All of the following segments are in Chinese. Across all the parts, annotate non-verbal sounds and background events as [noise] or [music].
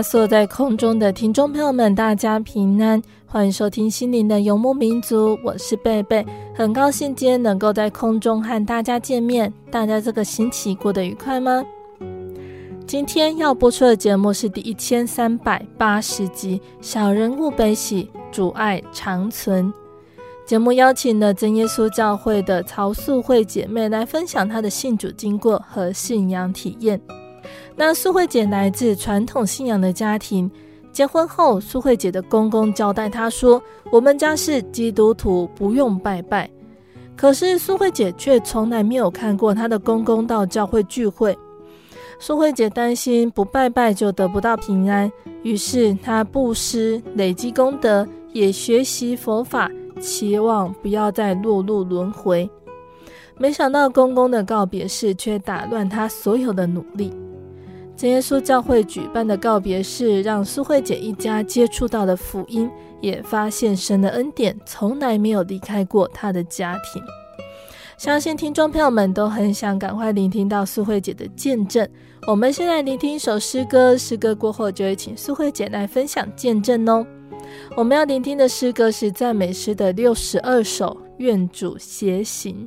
利路亚！所有在空中的听众朋友们，大家平安，欢迎收听心灵的游牧民族。我是贝贝，很高兴今天能够在空中和大家见面。大家这个星期过得愉快吗？今天要播出的节目是第一千三百八十集《小人物悲喜，主爱长存》。节目邀请了真耶稣教会的曹素慧姐妹来分享她的信主经过和信仰体验。那素慧姐来自传统信仰的家庭，结婚后，素慧姐的公公交代她说：“我们家是基督徒，不用拜拜。”可是素慧姐却从来没有看过她的公公到教会聚会。素慧姐担心不拜拜就得不到平安，于是她布施、累积功德，也学习佛法，期望不要再落入轮回。没想到公公的告别式却打乱她所有的努力。真耶稣教会举办的告别式，让苏慧姐一家接触到了福音，也发现神的恩典从来没有离开过她的家庭。相信听众朋友们都很想赶快聆听到苏慧姐的见证。我们先来聆听一首诗歌，诗歌过后就会请苏慧姐来分享见证哦。我们要聆听的诗歌是赞美诗的六十二首，愿主偕行。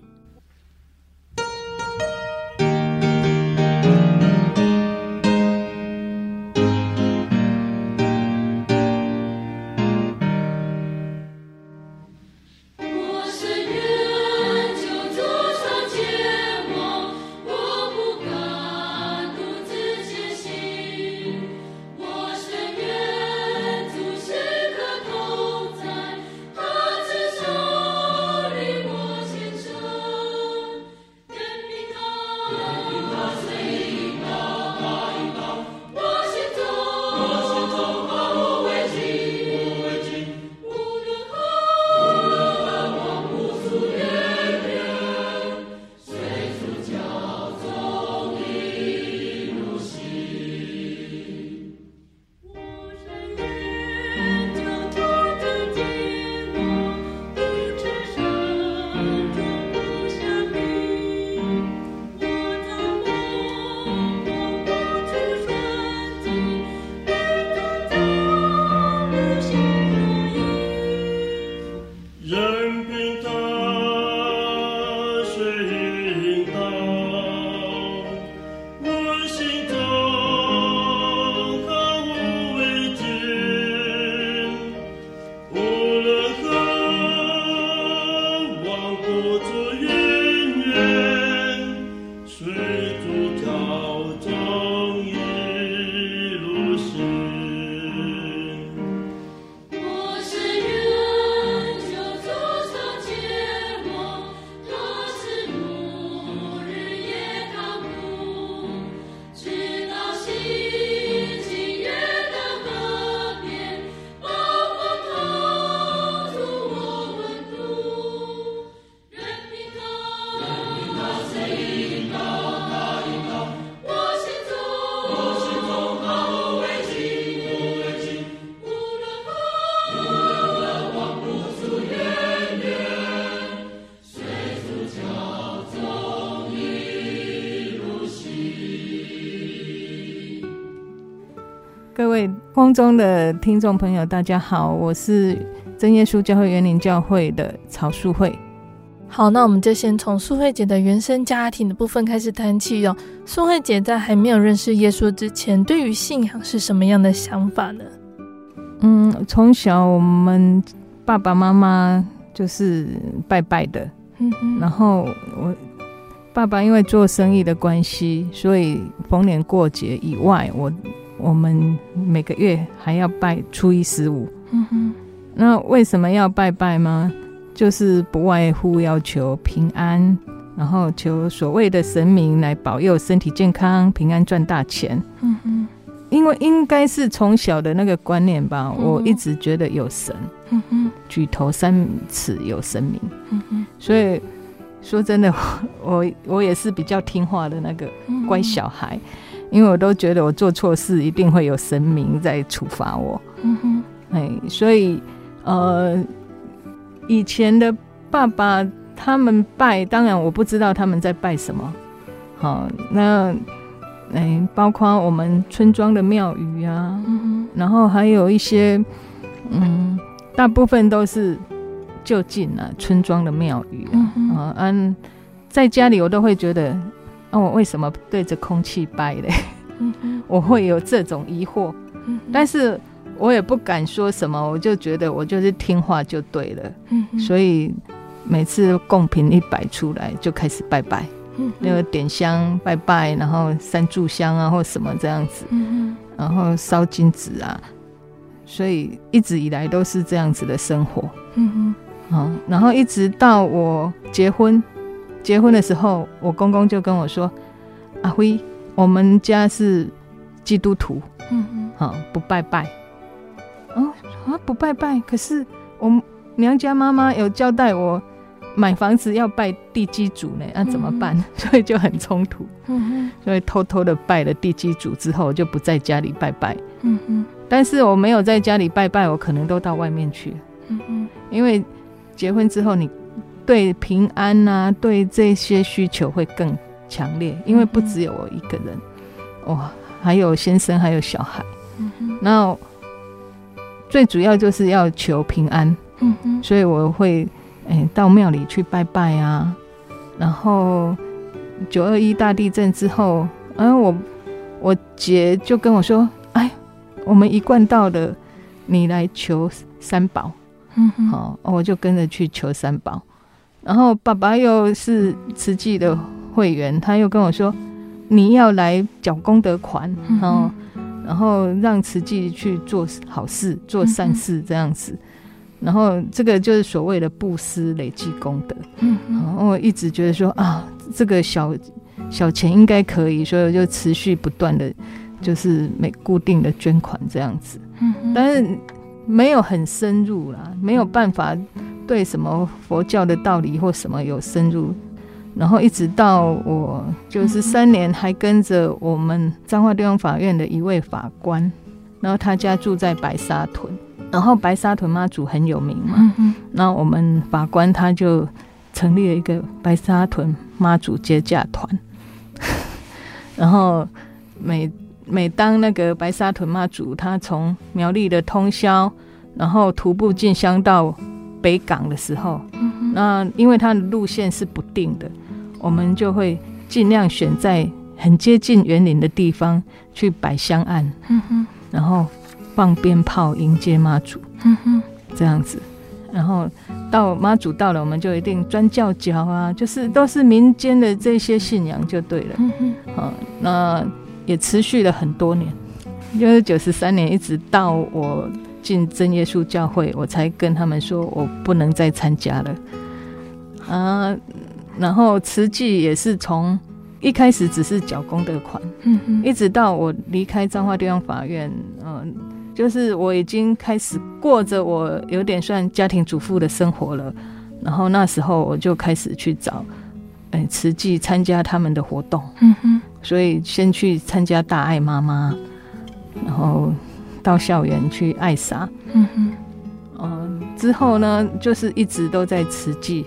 空中的听众朋友，大家好，我是真耶稣教会园林教会的曹淑慧。好，那我们就先从素慧姐的原生家庭的部分开始谈起哦。素慧姐在还没有认识耶稣之前，对于信仰是什么样的想法呢？嗯，从小我们爸爸妈妈就是拜拜的，嗯哼，然后我爸爸因为做生意的关系，所以逢年过节以外，我我们每个月还要拜初一十五。嗯哼，那为什么要拜拜吗？就是不外乎要求平安，然后求所谓的神明来保佑身体健康、平安赚大钱。嗯哼，因为应该是从小的那个观念吧，嗯、我一直觉得有神。嗯哼，举头三尺有神明。嗯哼，所以说真的，[laughs] 我我也是比较听话的那个乖小孩，因为我都觉得我做错事一定会有神明在处罚我。嗯哼，哎，所以呃。以前的爸爸他们拜，当然我不知道他们在拜什么。好，那哎，包括我们村庄的庙宇啊，然后还有一些，嗯，大部分都是就近啊村庄的庙宇啊。嗯哼，嗯，在家里我都会觉得，那、啊、我为什么对着空气拜嘞？嗯、[laughs] 我会有这种疑惑，嗯、但是。我也不敢说什么，我就觉得我就是听话就对了。嗯，所以每次贡品一摆出来，就开始拜拜。那个点香拜拜，然后三炷香啊，或什么这样子。然后烧金纸啊，所以一直以来都是这样子的生活。嗯哼，好，然后一直到我结婚，结婚的时候，我公公就跟我说：“阿辉，我们家是基督徒。嗯嗯，好，不拜拜。”哦啊，不拜拜，可是我娘家妈妈有交代我买房子要拜地基主呢，那、啊、怎么办？嗯、所以就很冲突。嗯哼，所以偷偷的拜了地基主之后，就不在家里拜拜。嗯嗯，但是我没有在家里拜拜，我可能都到外面去。嗯嗯，因为结婚之后，你对平安呐、啊，对这些需求会更强烈，因为不只有我一个人，哇，还有先生，还有小孩。嗯哼，然后。最主要就是要求平安，嗯哼，所以我会诶、欸、到庙里去拜拜啊。然后九二一大地震之后，嗯、啊，我我姐就跟我说：“哎，我们一贯道的，你来求三宝。”嗯哼，好，我就跟着去求三宝。然后爸爸又是慈济的会员，他又跟我说：“你要来缴功德款。”然后。然后让慈济去做好事、做善事这样子，嗯、然后这个就是所谓的布施累积功德。嗯，然后我一直觉得说啊，这个小小钱应该可以，所以我就持续不断的，就是每固定的捐款这样子。嗯，但是没有很深入啦，没有办法对什么佛教的道理或什么有深入。然后一直到我九十三年，还跟着我们彰化地方法院的一位法官，然后他家住在白沙屯，然后白沙屯妈祖很有名嘛，然后我们法官他就成立了一个白沙屯妈祖接驾团，[laughs] 然后每每当那个白沙屯妈祖他从苗栗的通宵，然后徒步进香到北港的时候，那因为它的路线是不定的。我们就会尽量选在很接近园林的地方去摆香案，嗯、哼。然后放鞭炮迎接妈祖，嗯、哼。这样子，然后到妈祖到了，我们就一定钻教脚啊，就是都是民间的这些信仰就对了，嗯、那也持续了很多年，就是九十三年，一直到我进真耶稣教会，我才跟他们说我不能再参加了，啊。然后慈济也是从一开始只是缴功德款，嗯，一直到我离开彰化地方法院，嗯、呃，就是我已经开始过着我有点算家庭主妇的生活了。然后那时候我就开始去找，哎、欸，慈济参加他们的活动，嗯哼，所以先去参加大爱妈妈，然后到校园去爱撒，嗯哼，之后呢，就是一直都在慈济。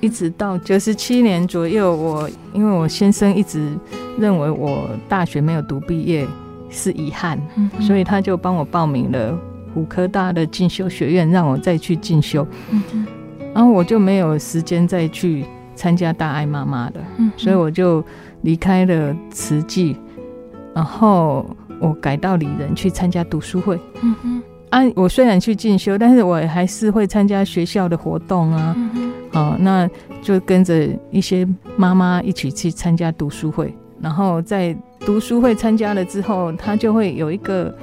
一直到九十七年左右，我因为我先生一直认为我大学没有读毕业，是遗憾，嗯、所以他就帮我报名了虎科大的进修学院，让我再去进修。嗯、然后我就没有时间再去参加大爱妈妈的，嗯、所以我就离开了慈济，然后我改到里仁去参加读书会。嗯哼，啊，我虽然去进修，但是我还是会参加学校的活动啊。好，那就跟着一些妈妈一起去参加读书会，然后在读书会参加了之后，他就会有一个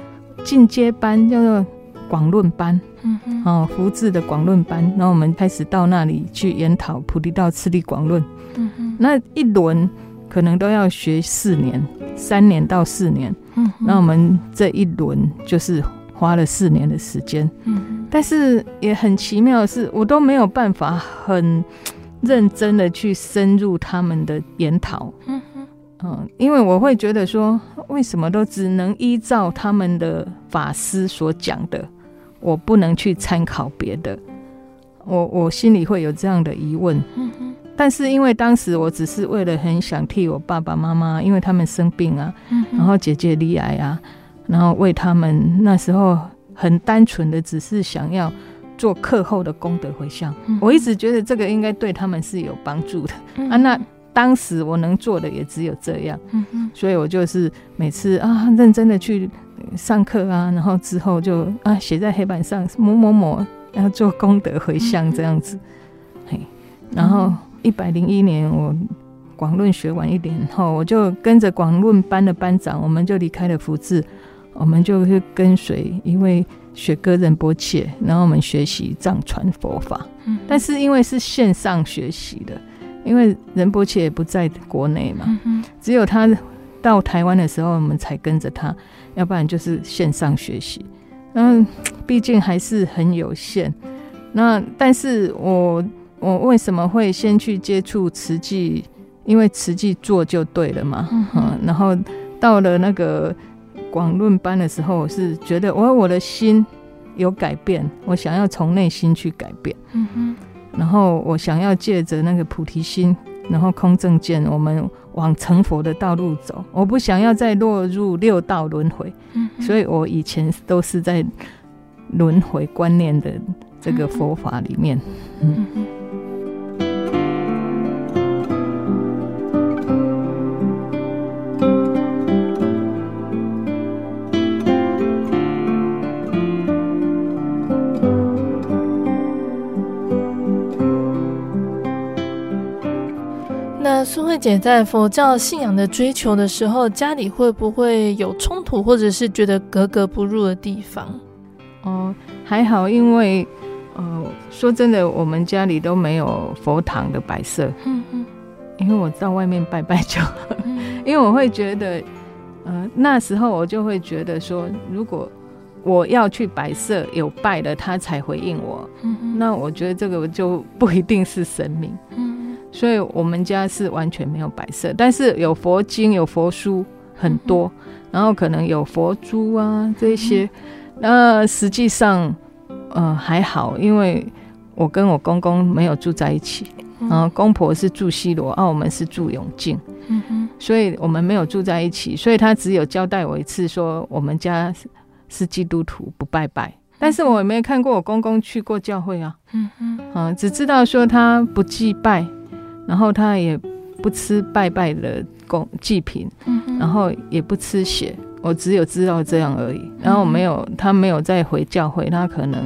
进阶班，叫做广论班。嗯哼，哦，福智的广论班，然后我们开始到那里去研讨《菩提道次第广论》。嗯哼，那一轮可能都要学四年，三年到四年。嗯，那我们这一轮就是花了四年的时间。嗯，但是也很奇妙的是，我都没有办法很认真的去深入他们的研讨。嗯，嗯，因为我会觉得说，为什么都只能依照他们的法师所讲的？我不能去参考别的，我我心里会有这样的疑问。但是因为当时我只是为了很想替我爸爸妈妈，因为他们生病啊，嗯。然后姐姐罹癌啊，然后为他们那时候很单纯的只是想要做课后的功德回向。嗯。我一直觉得这个应该对他们是有帮助的。嗯。啊，那当时我能做的也只有这样。所以我就是每次啊认真的去。上课啊，然后之后就啊写在黑板上某某某要做功德回向这样子，嘿，然后一百零一年我广论学完一年后，我就跟着广论班的班长，我们就离开了福智，我们就去跟随一位学哥仁波切，然后我们学习藏传佛法，但是因为是线上学习的，因为仁波切也不在国内嘛，只有他到台湾的时候，我们才跟着他。要不然就是线上学习，嗯，毕竟还是很有限。那但是我我为什么会先去接触慈济？因为慈济做就对了嘛。嗯，嗯，然后到了那个广论班的时候，我是觉得我我的心有改变，我想要从内心去改变。嗯哼，然后我想要借着那个菩提心。然后空正见，我们往成佛的道路走。我不想要再落入六道轮回，嗯、所以我以前都是在轮回观念的这个佛法里面。嗯。嗯慧姐在佛教信仰的追求的时候，家里会不会有冲突，或者是觉得格格不入的地方？哦，还好，因为呃，说真的，我们家里都没有佛堂的摆设。嗯嗯，因为我到外面拜拜就，嗯、因为我会觉得，呃，那时候我就会觉得说，如果我要去摆设，有拜了他才回应我，那我觉得这个就不一定是神明。嗯。所以我们家是完全没有摆设，但是有佛经、有佛书很多，嗯、然后可能有佛珠啊这些。嗯、那实际上，呃，还好，因为我跟我公公没有住在一起，嗯、然后公婆是住西罗，啊，我们是住永靖，嗯哼，所以我们没有住在一起，所以他只有交代我一次，说我们家是基督徒，不拜拜。但是我也没看过我公公去过教会啊，嗯哼，啊，只知道说他不祭拜。然后他也不吃拜拜的供祭品，嗯、然后也不吃血，我只有知道这样而已。然后没有，他没有再回教会，他可能，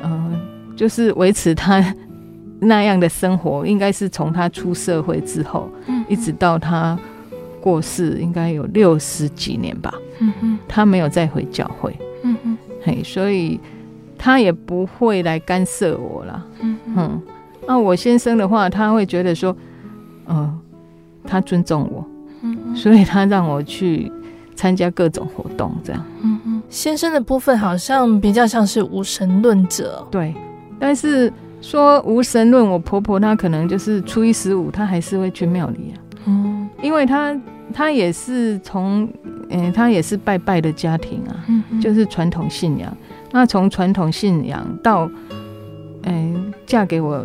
呃，就是维持他那样的生活，应该是从他出社会之后，嗯、一直到他过世，应该有六十几年吧。嗯哼，他没有再回教会。嗯哼，嘿，所以他也不会来干涉我了。嗯哼。嗯那我先生的话，他会觉得说，呃，他尊重我，嗯，所以他让我去参加各种活动，这样。嗯嗯，先生的部分好像比较像是无神论者，对。但是说无神论，我婆婆她可能就是初一十五，她还是会去庙里啊。嗯，因为她她也是从，嗯、呃，她也是拜拜的家庭啊，嗯，就是传统信仰。那从传统信仰到。哎、欸，嫁给我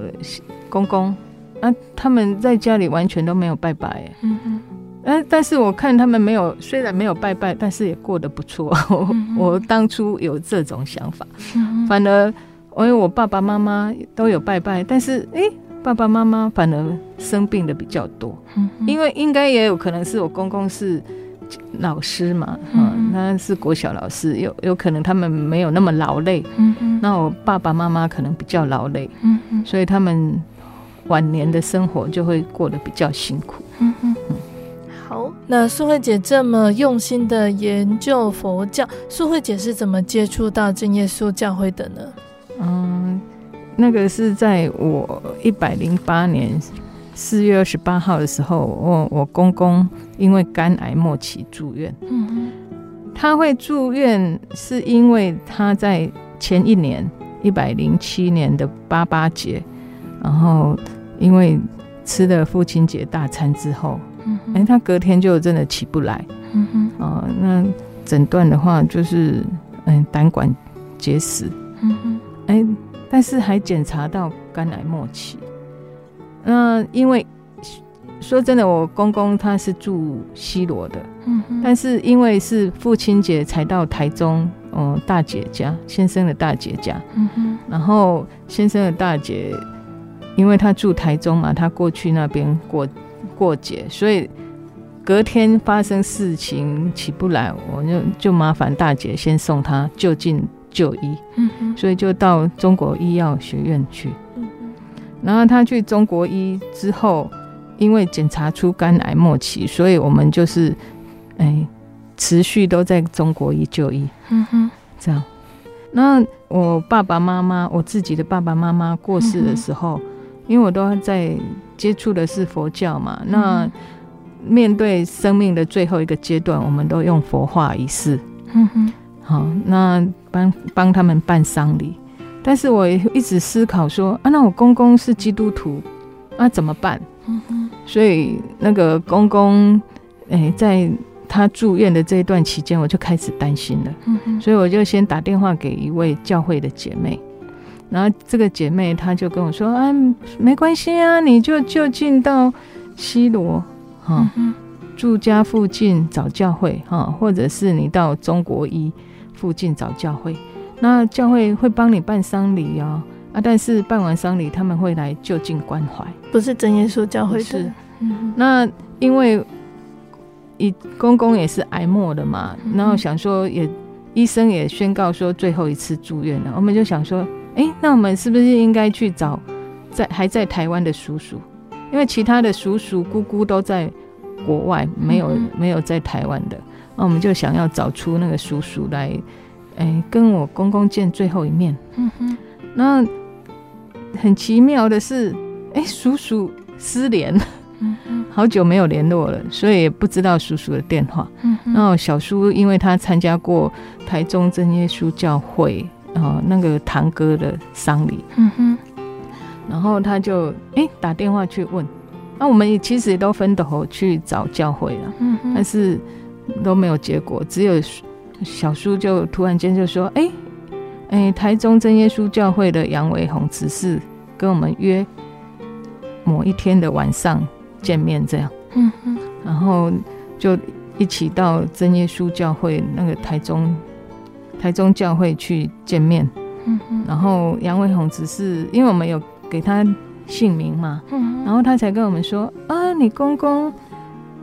公公，啊，他们在家里完全都没有拜拜，嗯哼，嗯，但是我看他们没有，虽然没有拜拜，但是也过得不错。嗯、我 [laughs] 我当初有这种想法，嗯、反而因为我爸爸妈妈都有拜拜，但是哎、欸，爸爸妈妈反而生病的比较多。嗯、因为应该也有可能是我公公是老师嘛，嗯，那是国小老师，有有可能他们没有那么劳累。嗯嗯，那我爸爸妈妈可能比较劳累。嗯嗯，所以他们晚年的生活就会过得比较辛苦。嗯嗯。好，那素慧姐这么用心的研究佛教，素慧姐是怎么接触到真耶稣教会的呢？嗯，那个是在我一百零八年四月二十八号的时候，我我公公因为肝癌末期住院。嗯哼，他会住院是因为他在前一年一百零七年的八八节，然后因为吃了父亲节大餐之后。嗯哎、欸，他隔天就真的起不来。嗯哼，哦、呃，那诊断的话就是，嗯，胆管结石。嗯哼，哎、欸，但是还检查到肝癌末期。那因为说真的，我公公他是住西罗的。嗯哼，但是因为是父亲节才到台中，嗯、呃，大姐家，先生的大姐家。嗯哼，然后先生的大姐，因为他住台中嘛，他过去那边过。过节，所以隔天发生事情起不来，我就就麻烦大姐先送他就近就医。嗯哼，所以就到中国医药学院去。然后他去中国医之后，因为检查出肝癌末期，所以我们就是哎持续都在中国医就医。嗯哼，这样。那我爸爸妈妈，我自己的爸爸妈妈过世的时候，因为我都在。接触的是佛教嘛，那面对生命的最后一个阶段，我们都用佛化仪式。嗯哼，好，那帮帮他们办丧礼。但是我也一直思考说，啊，那我公公是基督徒，那怎么办？嗯，所以那个公公，哎，在他住院的这一段期间，我就开始担心了。嗯，所以我就先打电话给一位教会的姐妹。然后这个姐妹她就跟我说：“啊，没关系啊，你就就近到西罗哈，住家附近找教会哈，或者是你到中国医附近找教会，那教会会帮你办丧礼哦。啊，但是办完丧礼他们会来就近关怀，不是真耶稣教会是。那因为一公公也是癌末的嘛，然后想说也医生也宣告说最后一次住院了，我们就想说。”哎、欸，那我们是不是应该去找在还在台湾的叔叔？因为其他的叔叔姑姑都在国外，没有没有在台湾的。那我们就想要找出那个叔叔来，哎、欸，跟我公公见最后一面。嗯哼。那很奇妙的是，哎、欸，叔叔失联，嗯哼，好久没有联络了，所以也不知道叔叔的电话。嗯哼。然后小叔因为他参加过台中真耶稣教会。哦，那个堂哥的丧礼，嗯哼，然后他就哎、欸、打电话去问，那、啊、我们也其实也都分头去找教会了，嗯哼，但是都没有结果，只有小叔就突然间就说，哎、欸、哎、欸，台中真耶稣教会的杨维宏执事跟我们约某一天的晚上见面，这样，嗯嗯，然后就一起到真耶稣教会那个台中。台中教会去见面，然后杨伟宏只是因为我们有给他姓名嘛，嗯，然后他才跟我们说啊，你公公，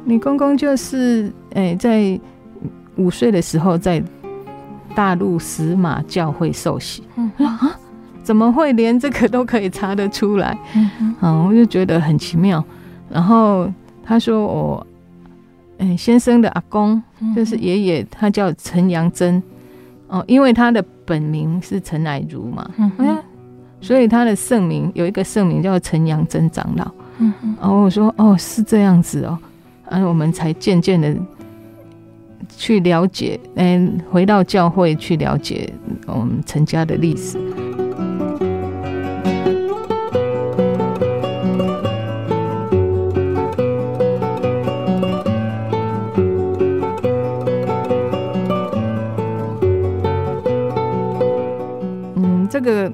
你公公就是诶，在五岁的时候在大陆石马教会受洗，嗯 [laughs] 啊，怎么会连这个都可以查得出来？嗯嗯，我就觉得很奇妙。然后他说我，诶，先生的阿公就是爷爷，他叫陈阳真。哦，因为他的本名是陈乃如嘛，嗯哼，所以他的圣名有一个圣名叫陈阳真长老。嗯哼，然后我说哦，是这样子哦，然后我们才渐渐的去了解，嗯，回到教会去了解我们陈家的历史。嗯这个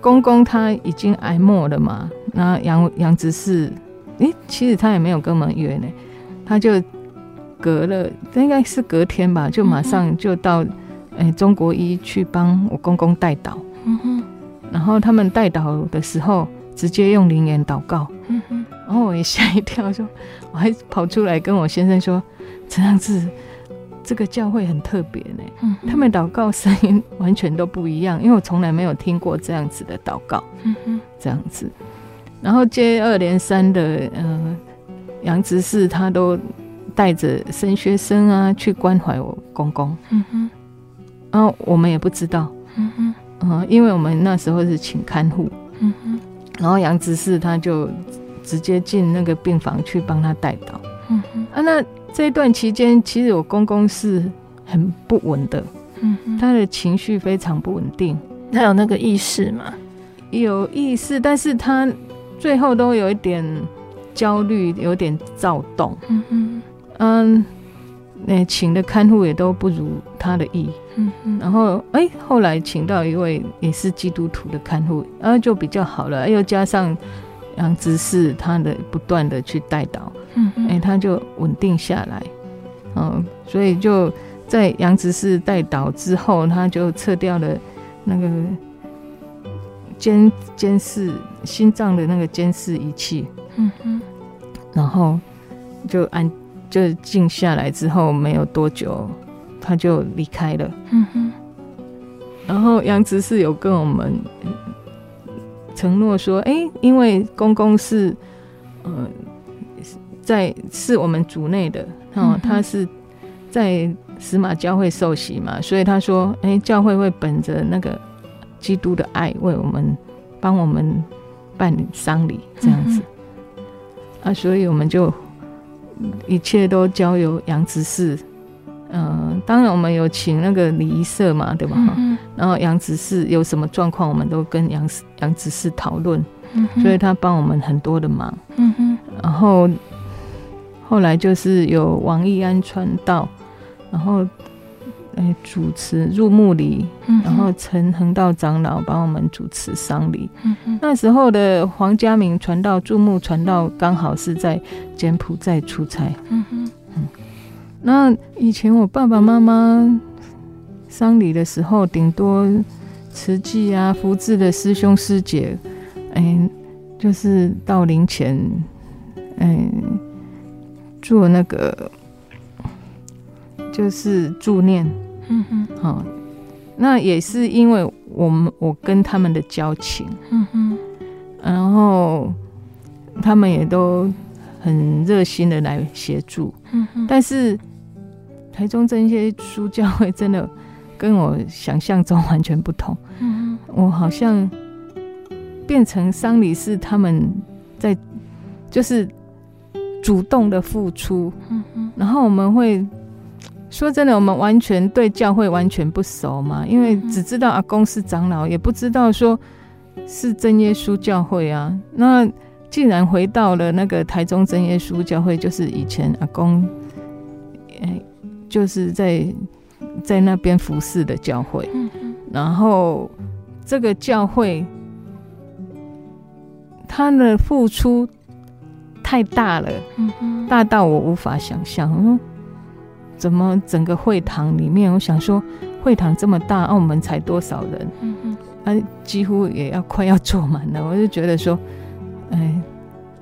公公他已经挨末了嘛？那杨杨执事，诶，其实他也没有跟我们约呢，他就隔了，应该是隔天吧，就马上就到，哎、欸，中国医去帮我公公代祷。嗯哼，然后他们代祷的时候，直接用灵言祷告。嗯哼，然后我也吓一跳，说，我还跑出来跟我先生说，这样子，这个教会很特别呢。嗯，他们祷告声音完全都不一样，因为我从来没有听过这样子的祷告。嗯哼，这样子，然后接二连三的，呃，杨执事他都。带着神学生啊去关怀我公公，嗯哼，然后我们也不知道，嗯哼，嗯，因为我们那时候是请看护，嗯哼，然后杨执事他就直接进那个病房去帮他带到，嗯哼，啊，那这一段期间，其实我公公是很不稳的，嗯哼，他的情绪非常不稳定，他有那个意识吗？有意识，但是他最后都有一点焦虑，有点躁动，嗯哼。嗯，那请的看护也都不如他的意，嗯嗯，然后哎、欸，后来请到一位也是基督徒的看护，然后就比较好了，又加上杨执事他的不断的去带导，嗯哎、欸，他就稳定下来，嗯，所以就在杨执事带导之后，他就撤掉了那个监监视心脏的那个监视仪器，嗯哼，然后就按。就静下来之后没有多久，他就离开了。嗯哼。然后杨执事有跟我们承诺说：“哎、欸，因为公公是呃在是我们族内的哦，他是在石马教会受洗嘛，所以他说：哎、欸，教会会本着那个基督的爱，为我们帮我们办理丧礼这样子。啊，所以我们就。”一切都交由杨执事，嗯、呃，当然我们有请那个礼仪社嘛，对吧？嗯、然后杨执事有什么状况，我们都跟杨杨执事讨论，嗯、所以他帮我们很多的忙。嗯哼，然后后来就是有王义安传道，然后。哎，主持入墓礼，嗯、然后陈恒道长老帮我们主持丧礼。嗯、那时候的黄家明传道注目传道刚好是在柬埔寨出差。嗯哼嗯，那以前我爸爸妈妈丧礼的时候，顶多慈济啊、福智的师兄师姐，哎，就是到灵前，哎，做那个。就是助念，嗯哼，好，那也是因为我们我跟他们的交情，嗯哼，然后他们也都很热心的来协助，嗯哼，但是台中这些书教会真的跟我想象中完全不同，嗯哼，我好像变成丧礼是他们在就是主动的付出，嗯哼，然后我们会。说真的，我们完全对教会完全不熟嘛，因为只知道阿公是长老，也不知道说是真耶稣教会啊。那既然回到了那个台中真耶稣教会，就是以前阿公，哎，就是在在那边服侍的教会。然后这个教会，他的付出太大了，大到我无法想象。怎么整个会堂里面？我想说，会堂这么大，澳门才多少人？嗯嗯，啊，几乎也要快要坐满了。我就觉得说，哎，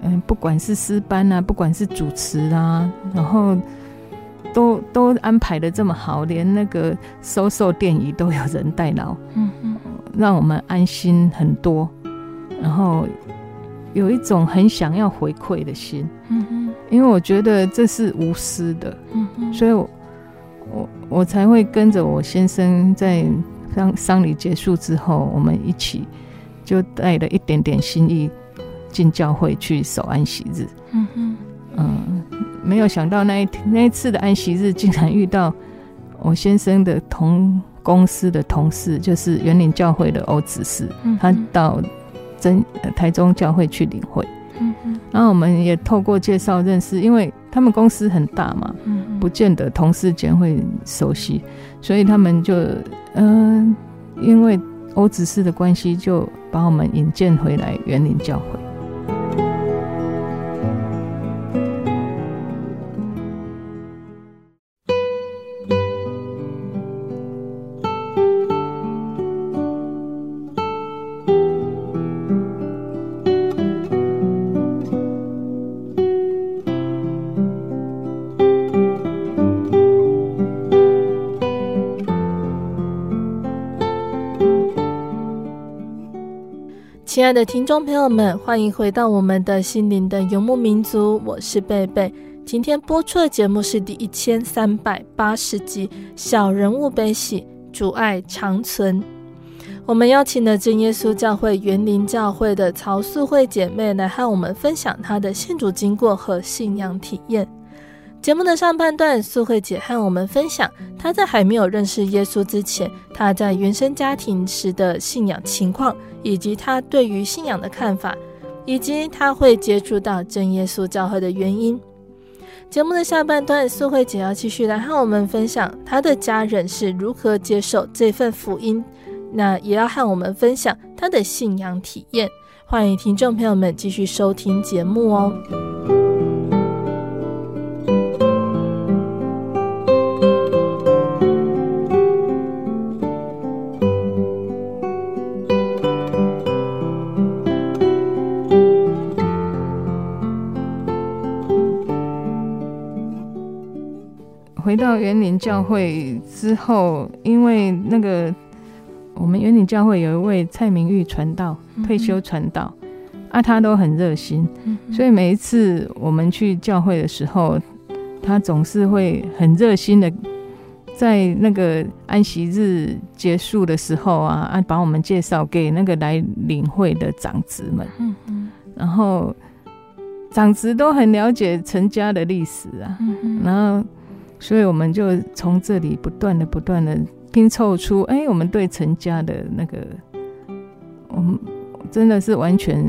嗯，不管是诗班啊，不管是主持啊，然后都都安排的这么好，连那个收受电椅都有人代劳，嗯嗯，让我们安心很多，然后有一种很想要回馈的心，嗯嗯。因为我觉得这是无私的，嗯嗯，所以我我我才会跟着我先生在丧丧礼结束之后，我们一起就带了一点点心意进教会去守安息日，嗯哼，嗯，没有想到那一天那一次的安息日，竟然遇到我先生的同公司的同事，就是园林教会的欧执事，嗯，他到真台中教会去领会。嗯嗯，然后我们也透过介绍认识，因为他们公司很大嘛，嗯嗯，不见得同事间会熟悉，所以他们就嗯、呃，因为欧执事的关系，就把我们引荐回来园林教会。亲爱的听众朋友们，欢迎回到我们的心灵的游牧民族，我是贝贝。今天播出的节目是第一千三百八十集《小人物悲喜，主爱长存》。我们邀请了真耶稣教会园林教会的曹素慧姐妹来和我们分享她的信主经过和信仰体验。节目的上半段，素慧姐和我们分享她在还没有认识耶稣之前，她在原生家庭时的信仰情况，以及她对于信仰的看法，以及她会接触到真耶稣教会的原因。节目的下半段，素慧姐要继续来和我们分享她的家人是如何接受这份福音，那也要和我们分享她的信仰体验。欢迎听众朋友们继续收听节目哦。回到园林教会之后，因为那个我们园林教会有一位蔡明玉传道，退休传道，啊，他都很热心，所以每一次我们去教会的时候，他总是会很热心的，在那个安息日结束的时候啊，啊，把我们介绍给那个来领会的长子们，然后长子都很了解陈家的历史啊，然后。所以我们就从这里不断的、不断的拼凑出，哎，我们对陈家的那个，我们真的是完全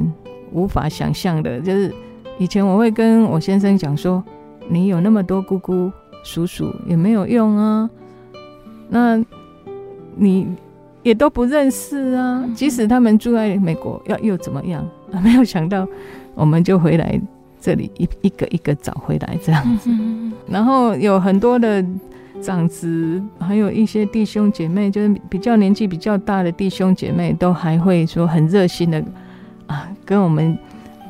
无法想象的。就是以前我会跟我先生讲说，你有那么多姑姑、叔叔也没有用啊，那你也都不认识啊。即使他们住在美国，要又怎么样？没有想到，我们就回来。这里一一个一个找回来这样子，然后有很多的长子，还有一些弟兄姐妹，就是比较年纪比较大的弟兄姐妹，都还会说很热心的啊，跟我们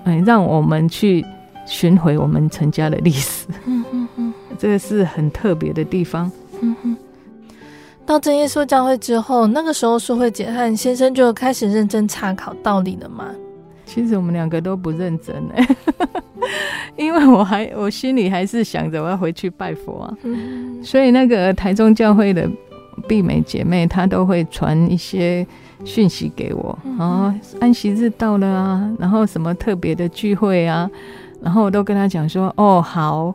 嗯，让我们去寻回我们陈家的历史。嗯嗯嗯，这个是很特别的地方。嗯哼，到真耶稣教会之后，那个时候素慧姐和先生就开始认真查考道理了吗？其实我们两个都不认真哎，[laughs] 因为我还我心里还是想着我要回去拜佛啊，所以那个台中教会的碧美姐妹她都会传一些讯息给我，然后安息日到了啊，然后什么特别的聚会啊，然后我都跟她讲说哦好，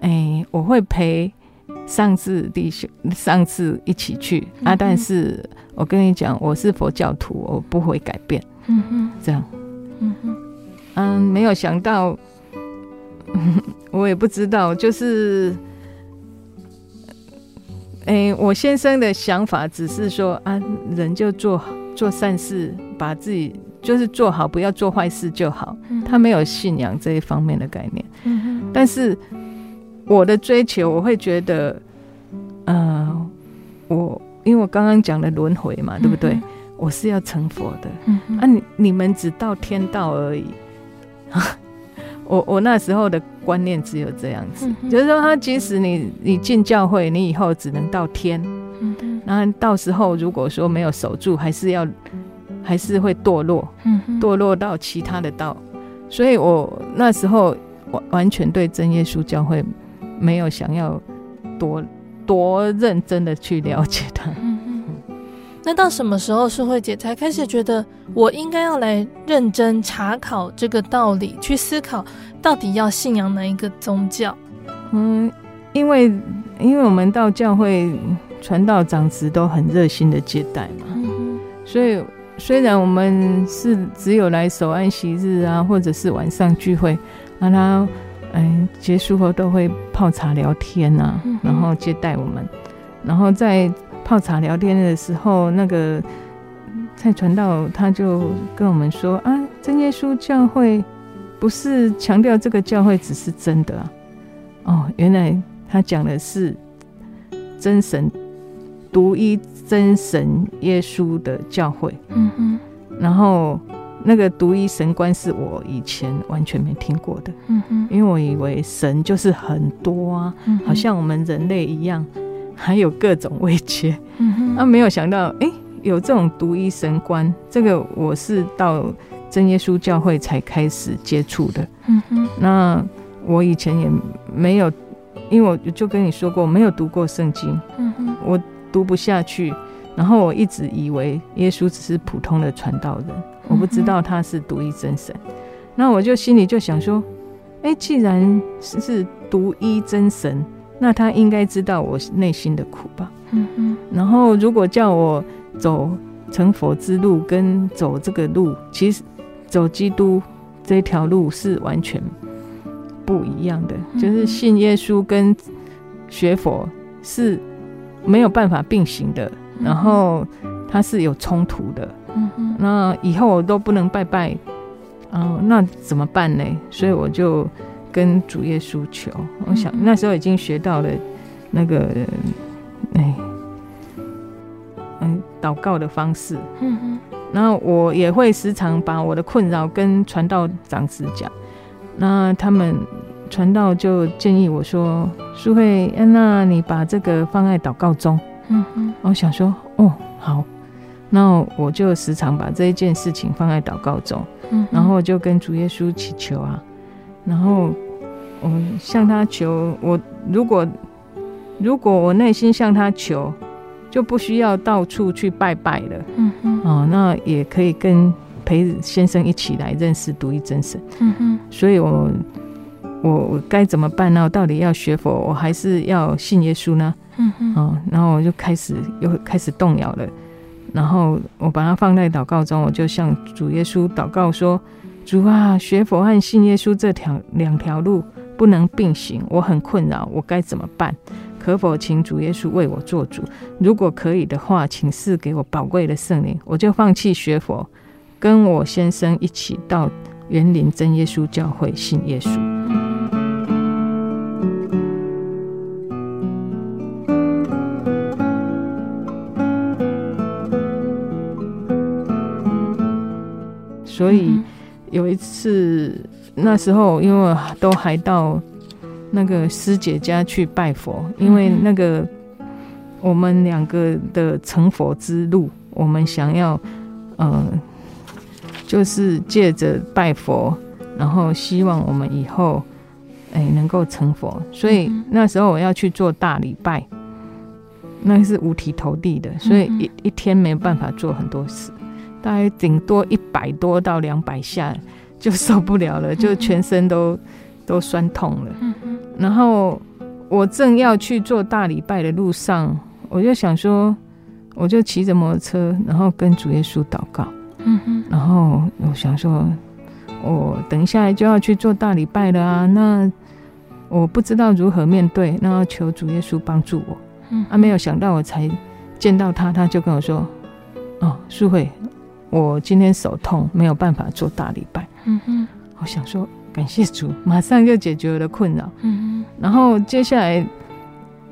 哎我会陪上次弟兄上次一起去。啊，但是我跟你讲我是佛教徒，我不会改变，嗯哼，这样。嗯没有想到，[laughs] 我也不知道，就是，哎、欸，我先生的想法只是说啊，人就做做善事，把自己就是做好，不要做坏事就好。他没有信仰这一方面的概念。但是我的追求，我会觉得，呃，我因为我刚刚讲的轮回嘛，对不对？我是要成佛的，嗯、哼啊你，你你们只到天道而已。[laughs] 我我那时候的观念只有这样子，嗯、就是说，他即使你你进教会，你以后只能到天，然后到时候如果说没有守住，还是要还是会堕落，嗯，堕落到其他的道。所以我那时候完完全对真耶稣教会没有想要多多认真的去了解它。那到什么时候，素慧姐才开始觉得我应该要来认真查考这个道理，去思考到底要信仰哪一个宗教？嗯，因为因为我们到教会传道长子都很热心的接待嘛，嗯、所以虽然我们是只有来守安息日啊，或者是晚上聚会，让他嗯结束后都会泡茶聊天啊，嗯、然后接待我们，然后在。泡茶聊天的时候，那个蔡传道他就跟我们说啊，真耶稣教会不是强调这个教会只是真的啊，哦，原来他讲的是真神独一真神耶稣的教会。嗯哼，然后那个独一神观是我以前完全没听过的。嗯哼，因为我以为神就是很多啊，好像我们人类一样。还有各种位阶，嗯哼，那、啊、没有想到，哎、欸，有这种独一神观，这个我是到真耶稣教会才开始接触的。嗯哼，那我以前也没有，因为我就跟你说过，我没有读过圣经。嗯哼，我读不下去，然后我一直以为耶稣只是普通的传道人，我不知道他是独一真神。那我就心里就想说，哎，既然是独一真神，那他应该知道我内心的苦吧？嗯哼，然后如果叫我走成佛之路，跟走这个路，其实走基督这条路是完全不一样的。就是信耶稣跟学佛是没有办法并行的，然后它是有冲突的。嗯哼，那以后我都不能拜拜，嗯，那怎么办呢？所以我就跟主耶稣求。我想那时候已经学到了那个。哎，嗯，祷告的方式，嗯哼，然后我也会时常把我的困扰跟传道长子讲，那他们传道就建议我说：“苏慧，那你把这个放在祷告中。”嗯哼，我想说：“哦，好。”那我就时常把这一件事情放在祷告中，嗯，然后我就跟主耶稣祈求啊，然后我向他求，我如果。如果我内心向他求，就不需要到处去拜拜了。嗯嗯，哦，那也可以跟陪先生一起来认识独一真神。嗯哼，所以我我我该怎么办呢？我到底要学佛，我还是要信耶稣呢？嗯哼，哦，然后我就开始又开始动摇了。然后我把它放在祷告中，我就向主耶稣祷告说：“主啊，学佛和信耶稣这条两条路不能并行，我很困扰，我该怎么办？”可否请主耶稣为我做主？如果可以的话，请赐给我宝贵的圣灵，我就放弃学佛，跟我先生一起到员林真耶稣教会信耶稣。所以有一次，那时候因为都还到。那个师姐家去拜佛，因为那个我们两个的成佛之路，我们想要，呃，就是借着拜佛，然后希望我们以后，哎，能够成佛。所以那时候我要去做大礼拜，那是五体投地的，所以一一天没有办法做很多事，大概顶多一百多到两百下就受不了了，就全身都都酸痛了。然后我正要去做大礼拜的路上，我就想说，我就骑着摩托车，然后跟主耶稣祷告。嗯哼。然后我想说，我等一下就要去做大礼拜了啊，那我不知道如何面对，那要求主耶稣帮助我。嗯。啊，没有想到我才见到他，他就跟我说：“哦，淑慧，我今天手痛，没有办法做大礼拜。”嗯哼。我想说。感谢主，马上就解决了的困扰。嗯哼，然后接下来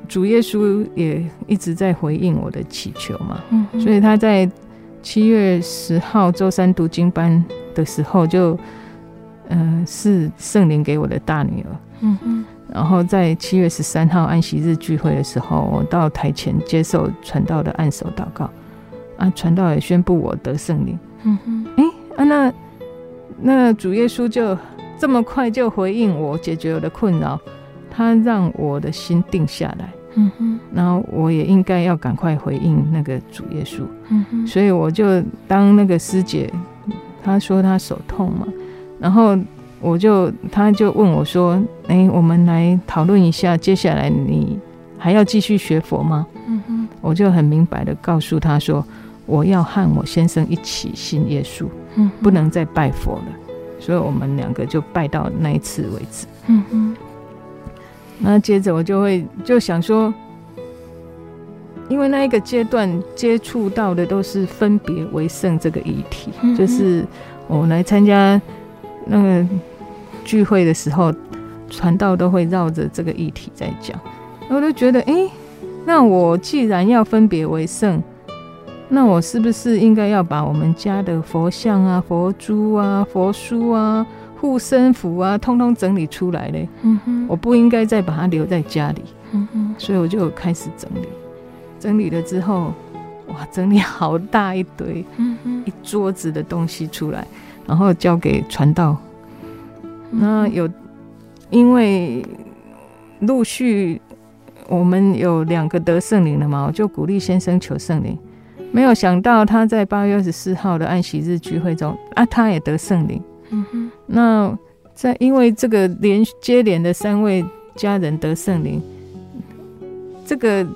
主耶稣也一直在回应我的祈求嘛。嗯，所以他在七月十号周三读经班的时候就，就嗯是圣灵给我的大女儿。嗯哼。然后在七月十三号安息日聚会的时候，我到台前接受传道的按手祷告，啊，传道也宣布我得圣灵。嗯哼。哎，啊，那那主耶稣就。这么快就回应我，解决我的困扰，他让我的心定下来。嗯哼，然后我也应该要赶快回应那个主耶稣。嗯哼，所以我就当那个师姐，她说她手痛嘛，然后我就她就问我说：“哎，我们来讨论一下，接下来你还要继续学佛吗？”嗯哼，我就很明白的告诉她说：“我要和我先生一起信耶稣，嗯，不能再拜佛了。”所以我们两个就拜到那一次为止。嗯嗯。那接着我就会就想说，因为那一个阶段接触到的都是分别为圣这个议题，嗯、就是我来参加那个聚会的时候，传道都会绕着这个议题在讲。我就觉得，哎、欸，那我既然要分别为圣。那我是不是应该要把我们家的佛像啊、佛珠啊、佛书啊、护身符啊，通通整理出来嘞？嗯哼，我不应该再把它留在家里。嗯哼，所以我就开始整理。整理了之后，哇，整理好大一堆，嗯哼，一桌子的东西出来。然后交给传道。那有因为陆续我们有两个得圣灵了嘛，我就鼓励先生求圣灵。没有想到他在八月二十四号的安息日聚会中啊，他也得圣灵。嗯哼。那在因为这个连接连的三位家人得圣灵，这个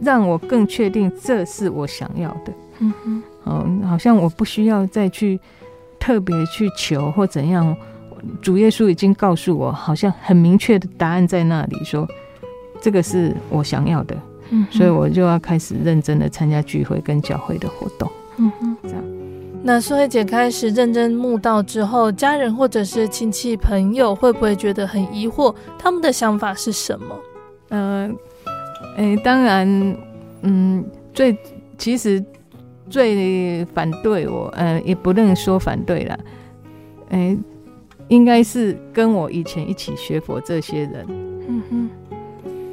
让我更确定这是我想要的。嗯哼。哦，好像我不需要再去特别去求或怎样，主耶稣已经告诉我，好像很明确的答案在那里，说这个是我想要的。嗯，所以我就要开始认真的参加聚会跟教会的活动。嗯哼，这样。那素慧姐开始认真慕道之后，家人或者是亲戚朋友会不会觉得很疑惑？他们的想法是什么？呃，哎、欸，当然，嗯，最其实最反对我，呃，也不能说反对了，哎、欸，应该是跟我以前一起学佛这些人。嗯哼，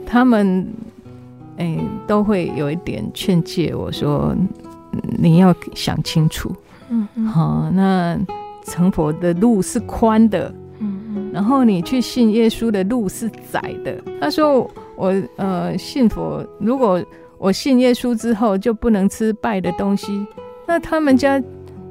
他们。哎、欸，都会有一点劝诫我说：“你要想清楚，嗯嗯，好，那成佛的路是宽的，嗯嗯，然后你去信耶稣的路是窄的。”他说：“我呃信佛，如果我信耶稣之后就不能吃拜的东西，那他们家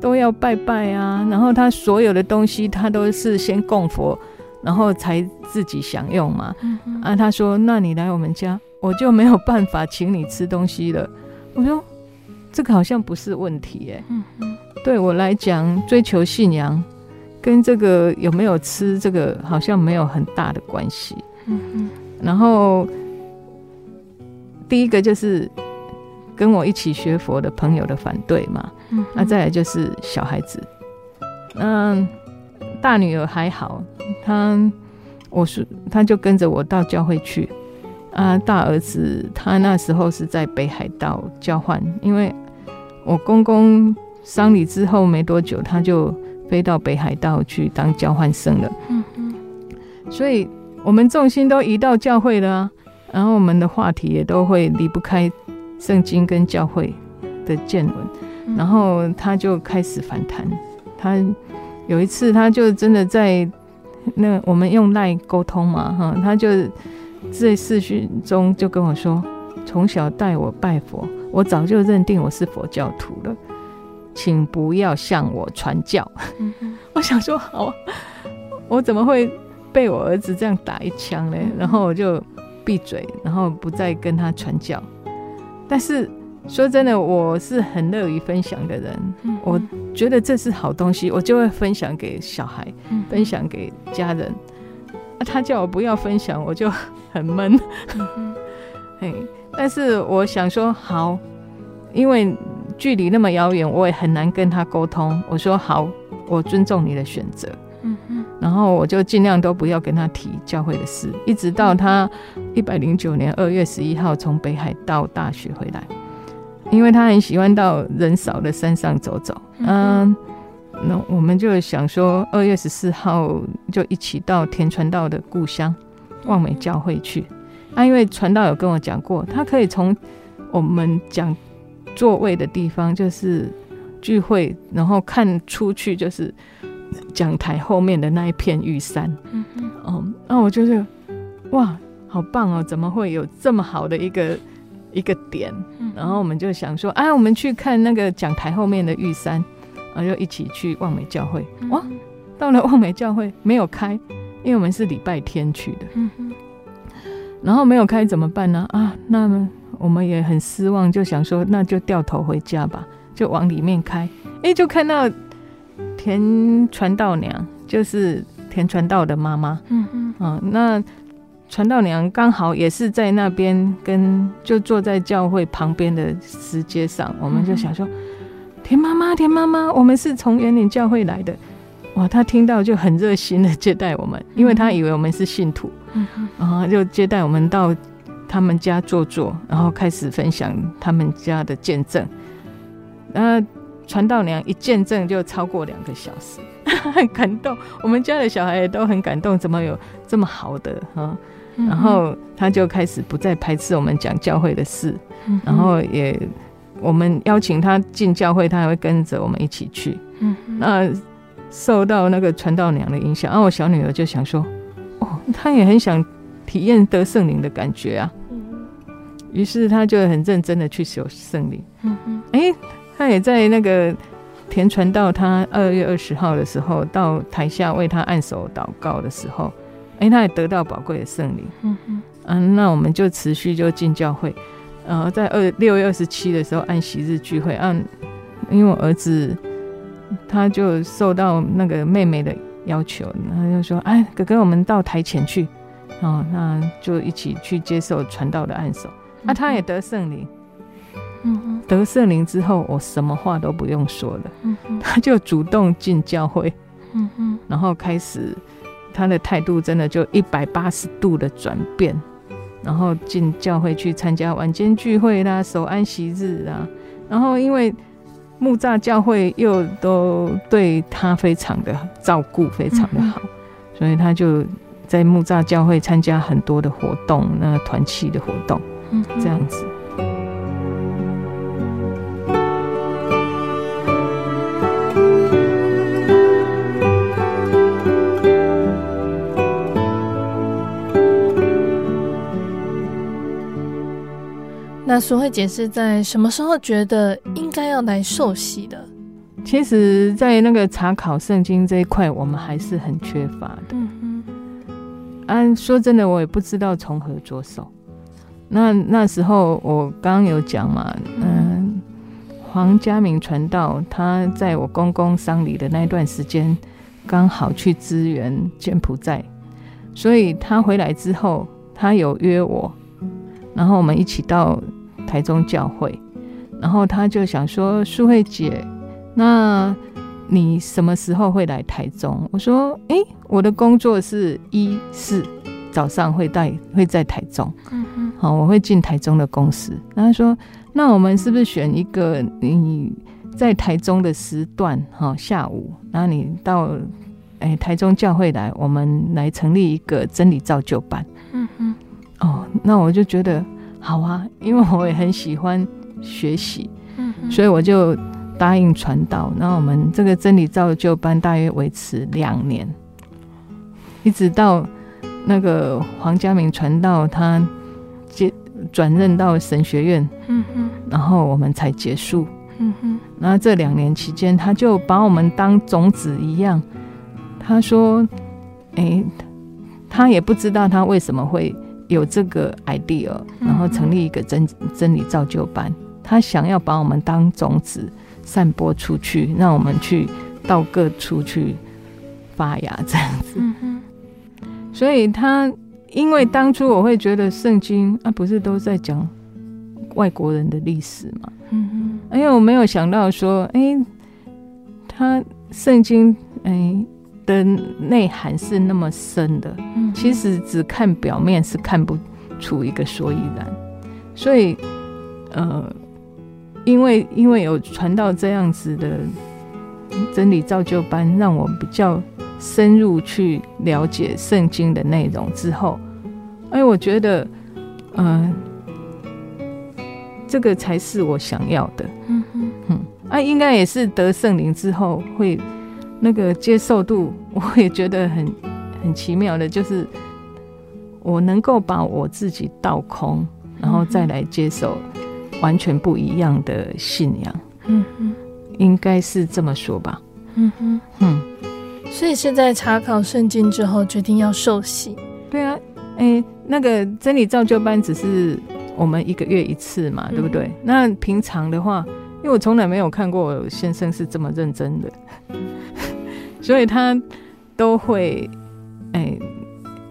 都要拜拜啊，然后他所有的东西他都是先供佛，然后才自己享用嘛。嗯嗯啊，他说：那你来我们家。”我就没有办法请你吃东西了。我说，这个好像不是问题哎。嗯嗯。对我来讲，追求信仰跟这个有没有吃这个好像没有很大的关系。嗯嗯。然后第一个就是跟我一起学佛的朋友的反对嘛。嗯。那再来就是小孩子。嗯，大女儿还好，她我是她就跟着我到教会去。啊，大儿子他那时候是在北海道交换，因为我公公丧礼之后没多久，他就飞到北海道去当交换生了。嗯嗯，所以我们重心都移到教会了啊，然后我们的话题也都会离不开圣经跟教会的见闻，然后他就开始反弹。他有一次，他就真的在那我们用 LINE 沟通嘛，哈，他就。在视讯中就跟我说：“从小带我拜佛，我早就认定我是佛教徒了，请不要向我传教。嗯”我想说好，我怎么会被我儿子这样打一枪呢？然后我就闭嘴，然后不再跟他传教。但是说真的，我是很乐于分享的人，我觉得这是好东西，我就会分享给小孩，分享给家人。他叫我不要分享，我就很闷。嘿，但是我想说好，因为距离那么遥远，我也很难跟他沟通。我说好，我尊重你的选择。嗯哼，然后我就尽量都不要跟他提教会的事，一直到他一百零九年二月十一号从北海道大学回来，因为他很喜欢到人少的山上走走。嗯。那我们就想说，二月十四号就一起到田川道的故乡望美教会去。啊，因为传道有跟我讲过，他可以从我们讲座位的地方，就是聚会，然后看出去就是讲台后面的那一片玉山。嗯嗯。哦，那我就是哇，好棒哦！怎么会有这么好的一个一个点？然后我们就想说，啊，我们去看那个讲台后面的玉山。然后就一起去望美教会，哇，到了望美教会没有开，因为我们是礼拜天去的，嗯然后没有开怎么办呢？啊，那么我们也很失望，就想说那就掉头回家吧，就往里面开，哎，就看到田传道娘，就是田传道的妈妈，嗯嗯，啊，那传道娘刚好也是在那边跟就坐在教会旁边的石阶上，我们就想说。田妈妈，田妈妈，我们是从员林教会来的。哇，他听到就很热心的接待我们，因为他以为我们是信徒，嗯、然后就接待我们到他们家坐坐，然后开始分享他们家的见证。那传道娘一见证就超过两个小时，很 [laughs] 感动。我们家的小孩也都很感动，怎么有这么好的哈？然后他就开始不再排斥我们讲教会的事，然后也。我们邀请他进教会，他还会跟着我们一起去。嗯，那受到那个传道娘的影响，然后我小女儿就想说，哦，她也很想体验得圣灵的感觉啊。于是她就很认真的去守圣灵。嗯嗯。哎，她也在那个田传道，她二月二十号的时候到台下为他按手祷告的时候，哎，她也得到宝贵的圣灵。嗯嗯。嗯，那我们就持续就进教会。然后在二六月二十七的时候按息日聚会，啊，因为我儿子他就受到那个妹妹的要求，他就说：“哎，哥哥，我们到台前去。”哦，那就一起去接受传道的按手。嗯、啊，他也得圣灵，嗯哼，得圣灵之后，我什么话都不用说了，嗯哼，他就主动进教会，嗯哼，然后开始他的态度真的就一百八十度的转变。然后进教会去参加晚间聚会啦，守安息日啦。然后因为木栅教会又都对他非常的照顾，非常的好，所以他就在木栅教会参加很多的活动，那团契的活动，这样子。那苏慧姐是在什么时候觉得应该要来受洗的？其实，在那个查考圣经这一块，我们还是很缺乏的。嗯嗯。啊，说真的，我也不知道从何着手。那那时候我刚刚有讲嘛，嗯、呃，黄家明传道他在我公公丧礼的那段时间，刚好去支援柬埔寨，所以他回来之后，他有约我，然后我们一起到。台中教会，然后他就想说：“淑慧姐，那你什么时候会来台中？”我说：“哎，我的工作是一四早上会在会在台中，嗯嗯，好，我会进台中的公司。”然后他说：“那我们是不是选一个你在台中的时段？哈，下午，然后你到哎台中教会来，我们来成立一个真理造就班。”嗯嗯，哦，那我就觉得。好啊，因为我也很喜欢学习，嗯，所以我就答应传道。那我们这个真理造就班大约维持两年，一直到那个黄家明传道他接转任到神学院，嗯哼，然后我们才结束，嗯哼。那这两年期间，他就把我们当种子一样。他说：“哎，他也不知道他为什么会。”有这个 idea，然后成立一个真真理造就班，他想要把我们当种子散播出去，让我们去到各处去发芽，这样子。所以他因为当初我会觉得圣经啊，不是都在讲外国人的历史嘛？嗯嗯。因为我没有想到说，哎、欸，他圣经，哎、欸。的内涵是那么深的，其实只看表面是看不出一个所以然。所以，呃，因为因为有传到这样子的真理造就班，让我比较深入去了解圣经的内容之后，哎，我觉得，嗯、呃，这个才是我想要的。嗯嗯，啊，应该也是得圣灵之后会。那个接受度，我也觉得很 [laughs] 很奇妙的，就是我能够把我自己倒空，然后再来接受完全不一样的信仰。嗯嗯，应该是这么说吧。嗯哼，嗯。所以是在查考圣经之后，决定要受洗。对啊，哎、欸，那个真理造就班只是我们一个月一次嘛，对不对？嗯、那平常的话，因为我从来没有看过我先生是这么认真的。所以他都会哎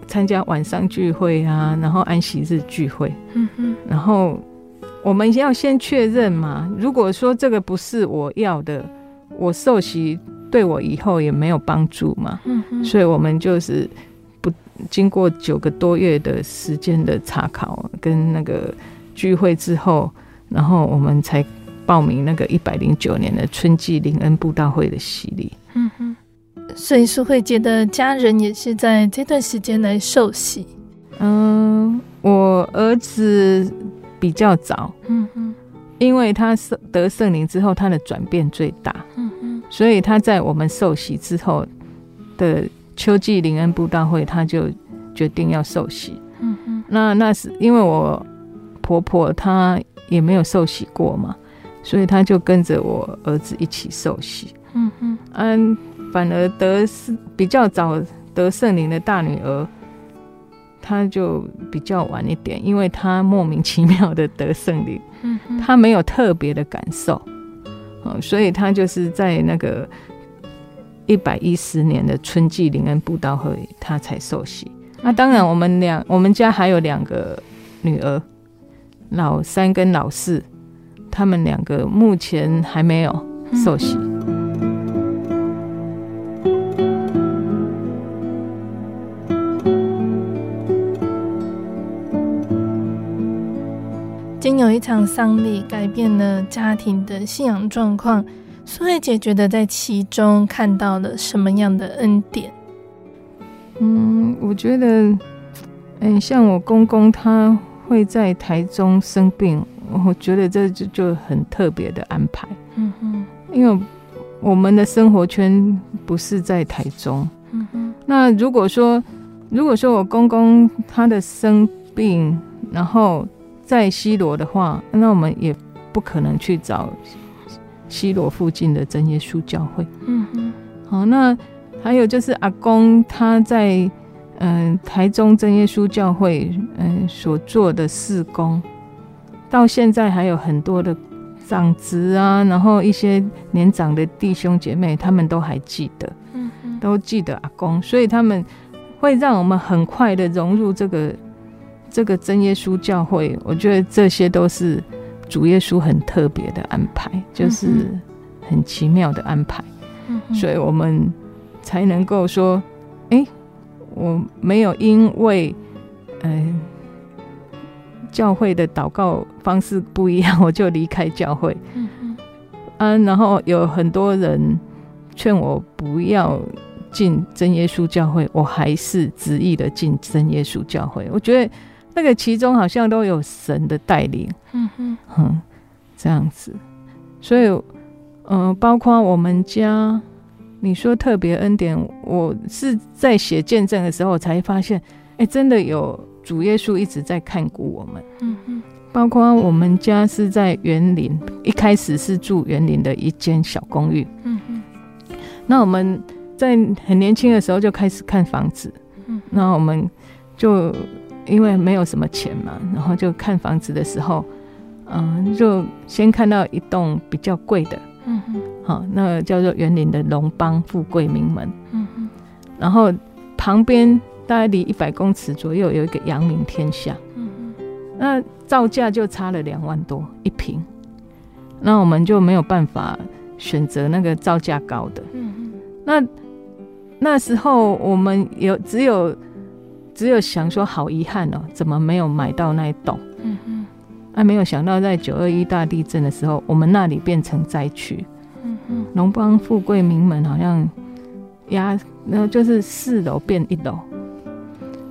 参加晚上聚会啊，然后安息日聚会，嗯哼，然后我们要先确认嘛。如果说这个不是我要的，我受洗对我以后也没有帮助嘛，嗯哼，所以我们就是不经过九个多月的时间的查考跟那个聚会之后，然后我们才报名那个一百零九年的春季灵恩布道会的洗礼，嗯哼。所以淑慧姐的家人也是在这段时间来受洗。嗯，我儿子比较早，嗯嗯，因为他得圣灵之后，他的转变最大，嗯嗯，所以他在我们受洗之后的秋季灵恩布道会，他就决定要受洗。嗯嗯，那那是因为我婆婆她也没有受洗过嘛，所以她就跟着我儿子一起受洗。嗯嗯，嗯，反而得是比较早得圣灵的大女儿，她就比较晚一点，因为她莫名其妙的得圣灵。嗯，她没有特别的感受。嗯，所以她就是在那个一百一十年的春季灵恩布道会，她才受洗。那当然，我们两我们家还有两个女儿，老三跟老四，他们两个目前还没有受洗。经有一场丧礼改变了家庭的信仰状况，苏慧姐觉得在其中看到了什么样的恩典？嗯，我觉得，嗯，像我公公他会在台中生病，我觉得这就就很特别的安排。嗯哼，因为我们的生活圈不是在台中。嗯哼，那如果说，如果说我公公他的生病，然后在西螺的话，那我们也不可能去找西螺附近的真耶稣教会。嗯哼，好，那。还有就是阿公他在嗯台中真耶稣教会嗯所做的事工，到现在还有很多的长子啊，然后一些年长的弟兄姐妹，他们都还记得，嗯，都记得阿公，所以他们会让我们很快的融入这个这个真耶稣教会。我觉得这些都是主耶稣很特别的安排，就是很奇妙的安排，所以我们。才能够说，哎、欸，我没有因为，嗯、呃，教会的祷告方式不一样，[laughs] 我就离开教会。嗯嗯。啊，然后有很多人劝我不要进真耶稣教会，我还是执意的进真耶稣教会。我觉得那个其中好像都有神的带领。嗯哼，嗯，这样子。所以，嗯、呃，包括我们家。你说特别恩典，我是在写见证的时候才发现，哎、欸，真的有主耶稣一直在看顾我们。嗯嗯，包括我们家是在园林，一开始是住园林的一间小公寓。嗯嗯，那我们在很年轻的时候就开始看房子。嗯，那我们就因为没有什么钱嘛，然后就看房子的时候，嗯，就先看到一栋比较贵的。嗯哼，好，那个叫做园林的龙邦富贵名门。嗯哼，然后旁边大概离一百公尺左右有一个阳明天下。嗯哼，那造价就差了两万多一平，那我们就没有办法选择那个造价高的。嗯哼，那那时候我们有只有只有想说，好遗憾哦，怎么没有买到那一栋？嗯哼。还、啊、没有想到，在九二一大地震的时候，我们那里变成灾区。嗯嗯，龙邦富贵名门好像压，然后就是四楼变一楼，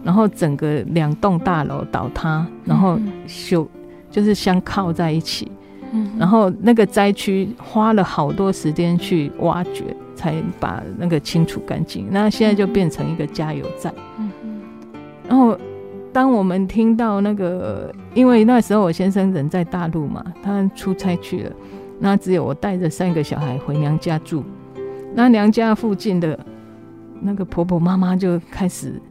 然后整个两栋大楼倒塌，然后修就是相靠在一起。嗯，然后那个灾区花了好多时间去挖掘，才把那个清除干净。那现在就变成一个加油站。然后。当我们听到那个，因为那时候我先生人在大陆嘛，他出差去了，那只有我带着三个小孩回娘家住。那娘家附近的那个婆婆妈妈就开始，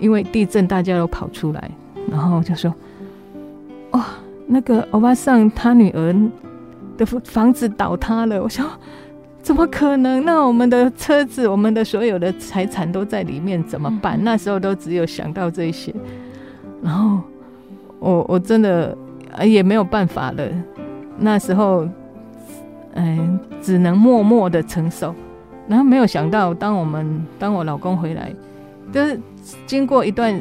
因为地震，大家都跑出来，然后就说：“哇，那个欧巴桑他女儿的房子倒塌了。”我说：“怎么可能？那我们的车子、我们的所有的财产都在里面，怎么办？”那时候都只有想到这些。然后我我真的也没有办法了，那时候，嗯，只能默默的承受。然后没有想到，当我们当我老公回来，就是经过一段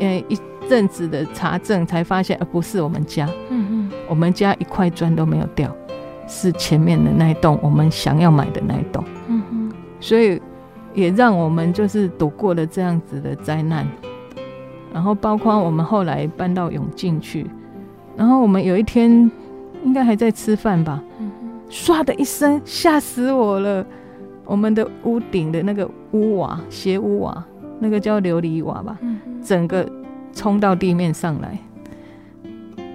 嗯一阵子的查证，才发现，呃不是我们家，嗯嗯，我们家一块砖都没有掉，是前面的那一栋我们想要买的那一栋，嗯哼，所以也让我们就是躲过了这样子的灾难。然后包括我们后来搬到永靖去，然后我们有一天应该还在吃饭吧，唰的一声吓死我了，我们的屋顶的那个屋瓦斜屋瓦，那个叫琉璃瓦吧，整个冲到地面上来。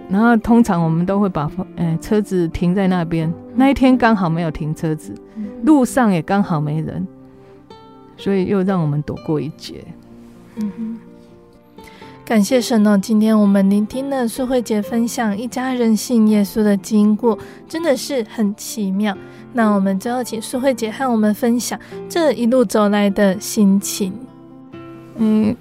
然后通常我们都会把呃车子停在那边，那一天刚好没有停车子，路上也刚好没人，所以又让我们躲过一劫。嗯哼，感谢神哦！今天我们聆听了素慧姐分享一家人信耶稣的经过，真的是很奇妙。那我们最后请素慧姐和我们分享这一路走来的心情。嗯，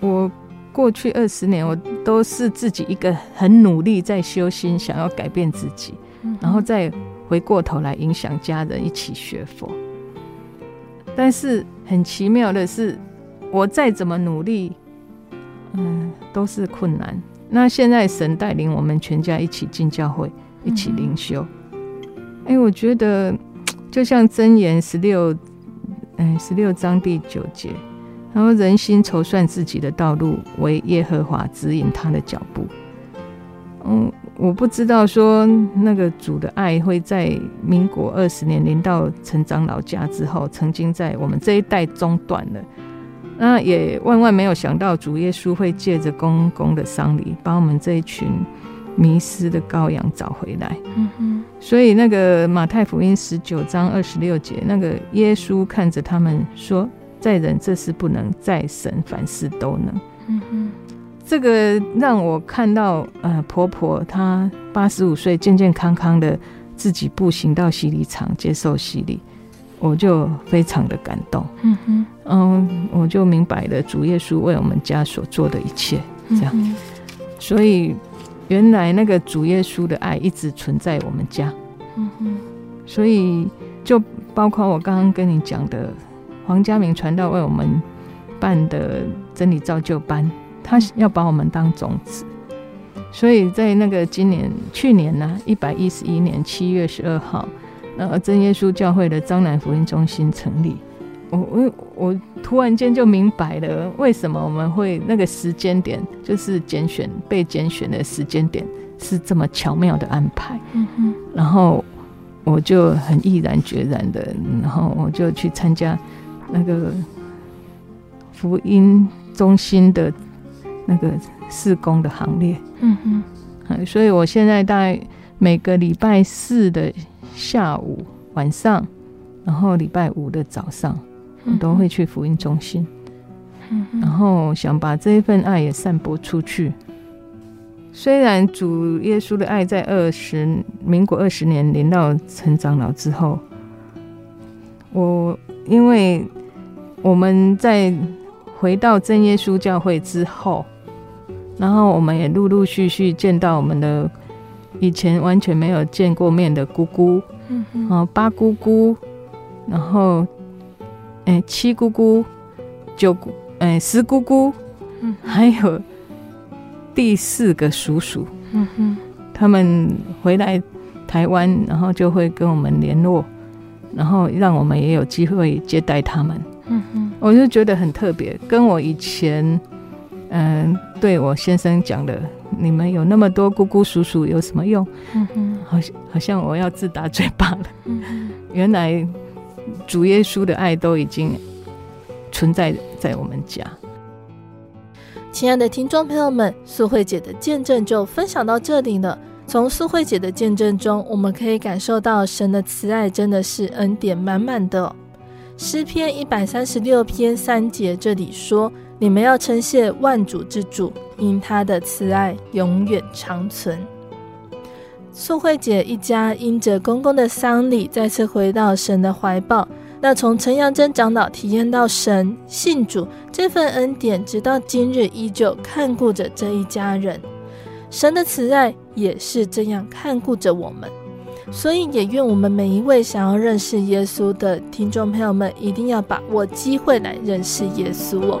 我。过去二十年，我都是自己一个很努力在修心，想要改变自己，然后再回过头来影响家人一起学佛。但是很奇妙的是，我再怎么努力，嗯，都是困难。那现在神带领我们全家一起进教会，一起灵修。哎，我觉得就像箴言十六，嗯，十六章第九节。然后人心筹算自己的道路，为耶和华指引他的脚步。嗯，我不知道说那个主的爱会在民国二十年临到陈长老家之后，曾经在我们这一代中断了。那也万万没有想到，主耶稣会借着公公的丧礼，把我们这一群迷失的羔羊找回来。嗯哼。所以那个马太福音十九章二十六节，那个耶稣看着他们说。在人这事不能，在神凡事都能。嗯哼，这个让我看到，呃，婆婆她八十五岁，健健康康的自己步行到洗礼场接受洗礼，我就非常的感动。嗯哼，嗯，我就明白了主耶稣为我们家所做的一切，这样。嗯，所以原来那个主耶稣的爱一直存在我们家。嗯哼，所以就包括我刚刚跟你讲的。黄家明传道为我们办的真理造就班，他要把我们当种子，所以在那个今年去年呢，一百一十一年七月十二号，呃，真耶稣教会的彰南福音中心成立，我我我突然间就明白了，为什么我们会那个时间点，就是拣选被拣选的时间点是这么巧妙的安排，嗯哼，然后我就很毅然决然的，然后我就去参加。那个福音中心的那个事工的行列，嗯哼，所以我现在大概每个礼拜四的下午、晚上，然后礼拜五的早上，我都会去福音中心，然后想把这一份爱也散播出去。虽然主耶稣的爱在二十民国二十年临到陈长老之后，我因为。我们在回到真耶稣教会之后，然后我们也陆陆续续见到我们的以前完全没有见过面的姑姑，嗯哼，八姑姑，然后哎七姑姑，九姑哎十姑姑，嗯，还有第四个叔叔，嗯哼，他们回来台湾，然后就会跟我们联络，然后让我们也有机会接待他们。嗯哼，我就觉得很特别，跟我以前，嗯、呃，对我先生讲的，你们有那么多姑姑叔叔有什么用？嗯哼，好像好像我要自打嘴巴了。嗯哼，原来主耶稣的爱都已经存在在我们家。亲爱的听众朋友们，素慧姐的见证就分享到这里了。从素慧姐的见证中，我们可以感受到神的慈爱真的是恩典满满的、哦。诗篇一百三十六篇三节，这里说：“你们要称谢万主之主，因他的慈爱永远长存。”素慧姐一家因着公公的丧礼，再次回到神的怀抱。那从陈阳真长老体验到神信主这份恩典，直到今日依旧看顾着这一家人。神的慈爱也是这样看顾着我们。所以，也愿我们每一位想要认识耶稣的听众朋友们，一定要把握机会来认识耶稣哦。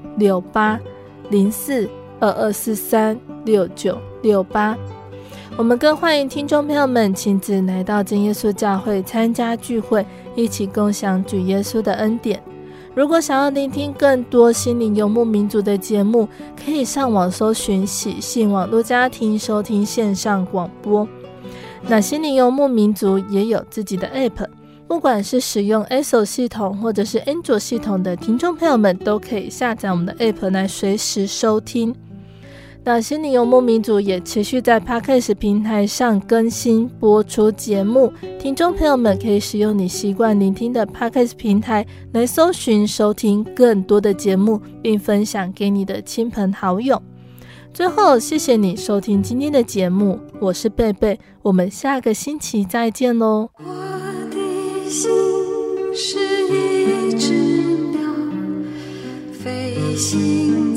六八零四二二四三六九六八。我们更欢迎听众朋友们亲自来到真耶稣教会参加聚会，一起共享主耶稣的恩典。如果想要聆听更多心灵游牧民族的节目，可以上网搜寻喜信网络家庭收听线上广播。那心灵游牧民族也有自己的 App，不管是使用 iOS 系统或者是安卓系统的听众朋友们，都可以下载我们的 App 来随时收听。那心灵游牧民族也持续在 Podcast 平台上更新播出节目，听众朋友们可以使用你习惯聆听的 Podcast 平台来搜寻收听更多的节目，并分享给你的亲朋好友。最后，谢谢你收听今天的节目，我是贝贝，我们下个星期再见喽。心是一只鸟，飞行